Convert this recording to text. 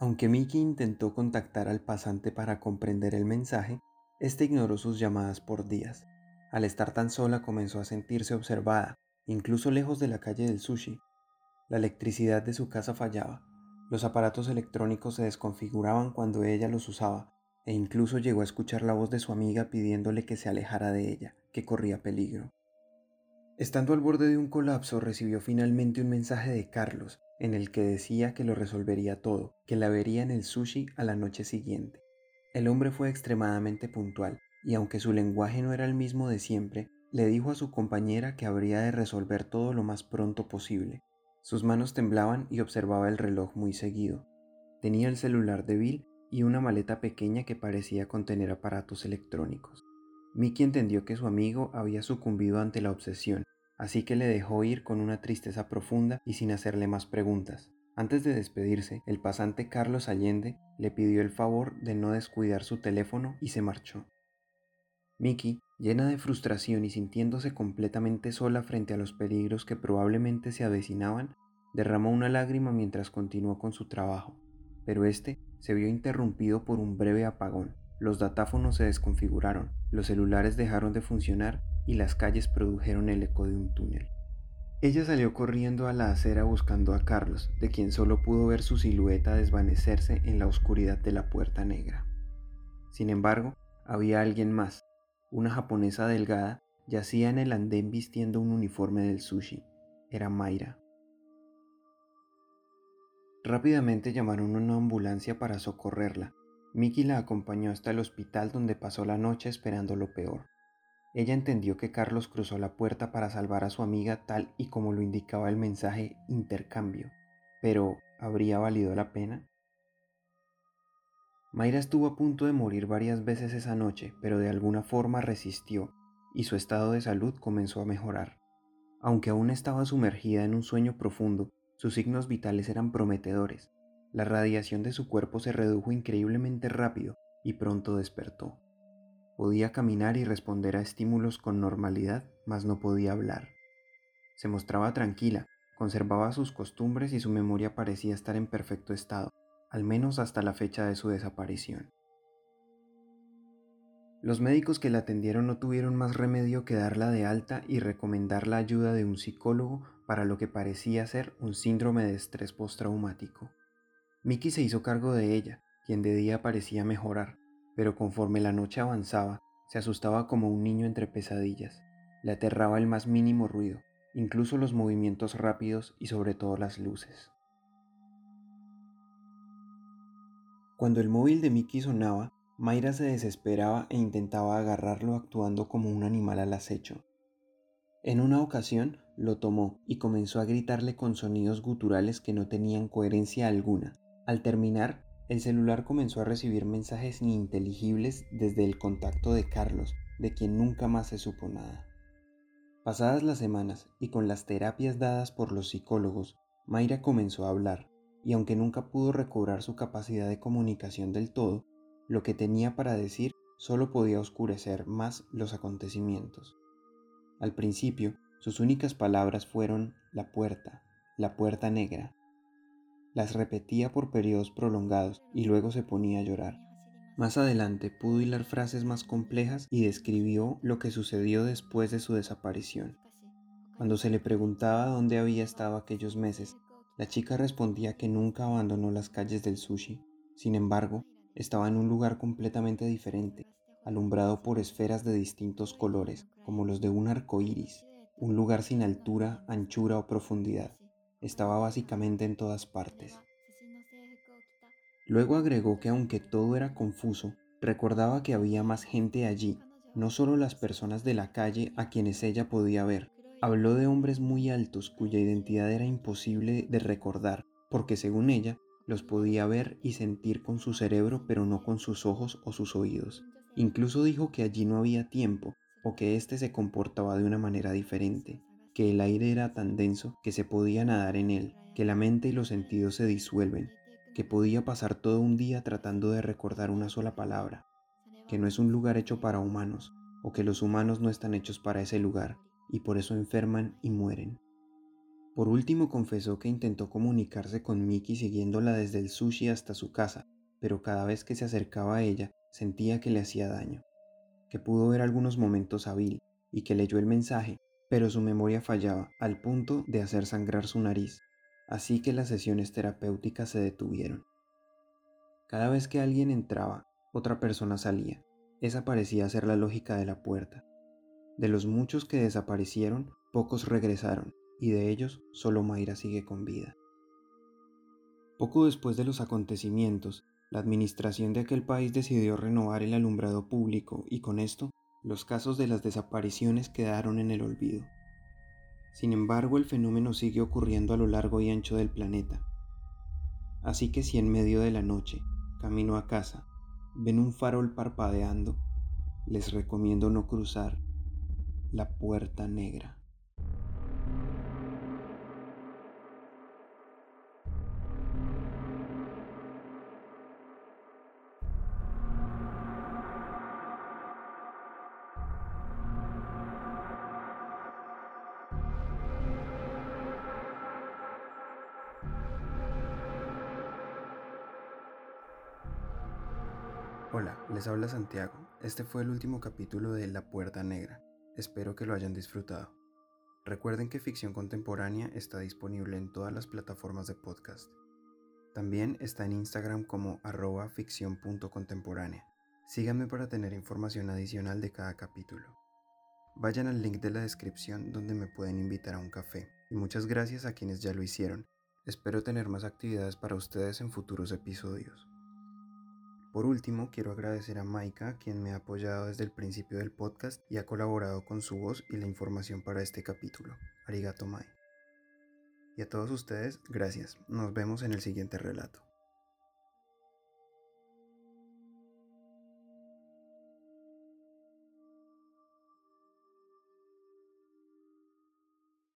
Aunque Mickey intentó contactar al pasante para comprender el mensaje, este ignoró sus llamadas por días. Al estar tan sola comenzó a sentirse observada, incluso lejos de la calle del sushi. La electricidad de su casa fallaba, los aparatos electrónicos se desconfiguraban cuando ella los usaba, e incluso llegó a escuchar la voz de su amiga pidiéndole que se alejara de ella, que corría peligro. Estando al borde de un colapso, recibió finalmente un mensaje de Carlos, en el que decía que lo resolvería todo, que la vería en el sushi a la noche siguiente. El hombre fue extremadamente puntual, y aunque su lenguaje no era el mismo de siempre, le dijo a su compañera que habría de resolver todo lo más pronto posible. Sus manos temblaban y observaba el reloj muy seguido. Tenía el celular de Bill y una maleta pequeña que parecía contener aparatos electrónicos. Mickey entendió que su amigo había sucumbido ante la obsesión, así que le dejó ir con una tristeza profunda y sin hacerle más preguntas. Antes de despedirse, el pasante Carlos Allende le pidió el favor de no descuidar su teléfono y se marchó. Mickey, llena de frustración y sintiéndose completamente sola frente a los peligros que probablemente se avecinaban, derramó una lágrima mientras continuó con su trabajo, pero este se vio interrumpido por un breve apagón. Los datáfonos se desconfiguraron, los celulares dejaron de funcionar y las calles produjeron el eco de un túnel. Ella salió corriendo a la acera buscando a Carlos, de quien solo pudo ver su silueta desvanecerse en la oscuridad de la puerta negra. Sin embargo, había alguien más. Una japonesa delgada yacía en el andén vistiendo un uniforme del sushi. Era Mayra. Rápidamente llamaron una ambulancia para socorrerla. Mickey la acompañó hasta el hospital donde pasó la noche esperando lo peor. Ella entendió que Carlos cruzó la puerta para salvar a su amiga tal y como lo indicaba el mensaje intercambio, pero ¿habría valido la pena? Mayra estuvo a punto de morir varias veces esa noche, pero de alguna forma resistió y su estado de salud comenzó a mejorar. Aunque aún estaba sumergida en un sueño profundo, sus signos vitales eran prometedores. La radiación de su cuerpo se redujo increíblemente rápido y pronto despertó. Podía caminar y responder a estímulos con normalidad, mas no podía hablar. Se mostraba tranquila, conservaba sus costumbres y su memoria parecía estar en perfecto estado, al menos hasta la fecha de su desaparición. Los médicos que la atendieron no tuvieron más remedio que darla de alta y recomendar la ayuda de un psicólogo para lo que parecía ser un síndrome de estrés postraumático. Mickey se hizo cargo de ella, quien de día parecía mejorar, pero conforme la noche avanzaba, se asustaba como un niño entre pesadillas. Le aterraba el más mínimo ruido, incluso los movimientos rápidos y sobre todo las luces. Cuando el móvil de Mickey sonaba, Mayra se desesperaba e intentaba agarrarlo actuando como un animal al acecho. En una ocasión lo tomó y comenzó a gritarle con sonidos guturales que no tenían coherencia alguna. Al terminar, el celular comenzó a recibir mensajes ininteligibles desde el contacto de Carlos, de quien nunca más se supo nada. Pasadas las semanas y con las terapias dadas por los psicólogos, Mayra comenzó a hablar, y aunque nunca pudo recobrar su capacidad de comunicación del todo, lo que tenía para decir solo podía oscurecer más los acontecimientos. Al principio, sus únicas palabras fueron la puerta, la puerta negra. Las repetía por periodos prolongados y luego se ponía a llorar. Más adelante pudo hilar frases más complejas y describió lo que sucedió después de su desaparición. Cuando se le preguntaba dónde había estado aquellos meses, la chica respondía que nunca abandonó las calles del sushi. Sin embargo, estaba en un lugar completamente diferente, alumbrado por esferas de distintos colores, como los de un arco iris, un lugar sin altura, anchura o profundidad. Estaba básicamente en todas partes. Luego agregó que aunque todo era confuso, recordaba que había más gente allí, no solo las personas de la calle a quienes ella podía ver. Habló de hombres muy altos cuya identidad era imposible de recordar, porque según ella, los podía ver y sentir con su cerebro pero no con sus ojos o sus oídos. Incluso dijo que allí no había tiempo o que éste se comportaba de una manera diferente, que el aire era tan denso que se podía nadar en él, que la mente y los sentidos se disuelven, que podía pasar todo un día tratando de recordar una sola palabra, que no es un lugar hecho para humanos, o que los humanos no están hechos para ese lugar, y por eso enferman y mueren. Por último confesó que intentó comunicarse con Miki siguiéndola desde el sushi hasta su casa, pero cada vez que se acercaba a ella sentía que le hacía daño, que pudo ver algunos momentos a Bill y que leyó el mensaje, pero su memoria fallaba al punto de hacer sangrar su nariz, así que las sesiones terapéuticas se detuvieron. Cada vez que alguien entraba, otra persona salía. Esa parecía ser la lógica de la puerta. De los muchos que desaparecieron, pocos regresaron, y de ellos solo Mayra sigue con vida. Poco después de los acontecimientos, la administración de aquel país decidió renovar el alumbrado público y con esto los casos de las desapariciones quedaron en el olvido. Sin embargo, el fenómeno sigue ocurriendo a lo largo y ancho del planeta. Así que si en medio de la noche, camino a casa, ven un farol parpadeando, les recomiendo no cruzar la puerta negra. Hola, les habla Santiago. Este fue el último capítulo de La Puerta Negra. Espero que lo hayan disfrutado. Recuerden que Ficción Contemporánea está disponible en todas las plataformas de podcast. También está en Instagram como arroba ficción.contemporánea. Síganme para tener información adicional de cada capítulo. Vayan al link de la descripción donde me pueden invitar a un café. Y muchas gracias a quienes ya lo hicieron. Espero tener más actividades para ustedes en futuros episodios. Por último, quiero agradecer a Maika, quien me ha apoyado desde el principio del podcast y ha colaborado con su voz y la información para este capítulo. Arigato Mai. Y a todos ustedes, gracias. Nos vemos en el siguiente relato.